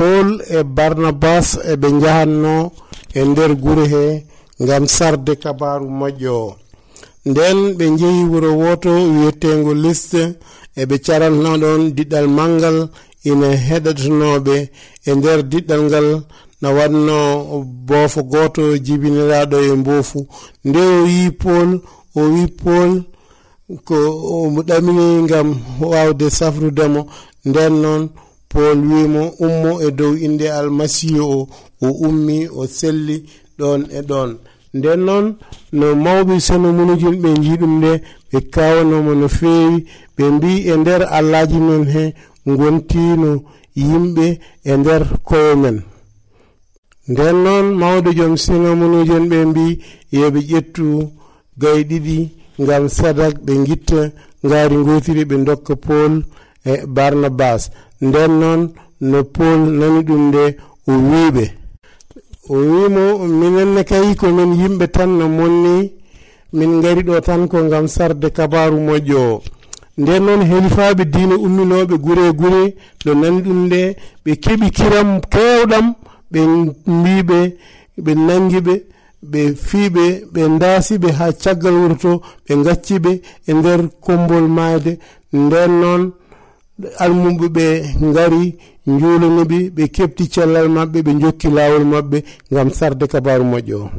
paul e barnabas eɓe jahanno e nder gure he ngam sarde kabaru moƴƴo. O nden ɓe jehi wuro woto wiyetego liste eɓe carannoɗon diɗɗal mangal ina heɗatanoɓe e nder diɗɗal ngal na wanno boofo goto jibiniraɗo e mboofu nde o yi pol o wi pol ko omo ɗamini gam wawde safrudemo. Nden noon pol wimo ummo e dow inde almasihu o o ummi o selli ɗon e ɗon. Nden noon no mawɓe seno munujin ɓe jiiɗum nde ɓe kawanomo no feewi ɓe mbi e nder allaji men he gontino yimɓe e nder koye men. Nden noon mawɗo joom sino munujen ɓe mbi yoɓe ƴettu gay ɗiɗi ngam sadak ɓe gitta ngaari gotiri ɓe dokka pool e barnabas. Nden noon no pol nani ɗum nde o wiɓe o wimo minenne kayi komin yimɓe tan no monni min gari ɗo tan ko gam sarde kabaru moƴƴo. O nden noon helifaɓe diina umminoɓe gure gure no nani ɗum nde ɓe keeɓi kiram kewɗam ɓe mbiɓe ɓe nangiɓe ɓe fiiɓe ɓe daasiɓe ha caggal wuro to ɓe gacciɓe e nder kombol maayde. Nden noon almuɓe ɓe gari julunoɓe ɓe kebti cellal mabɓe ɓe jokki lawol mabɓe gam sarde kabaru moƴƴo. o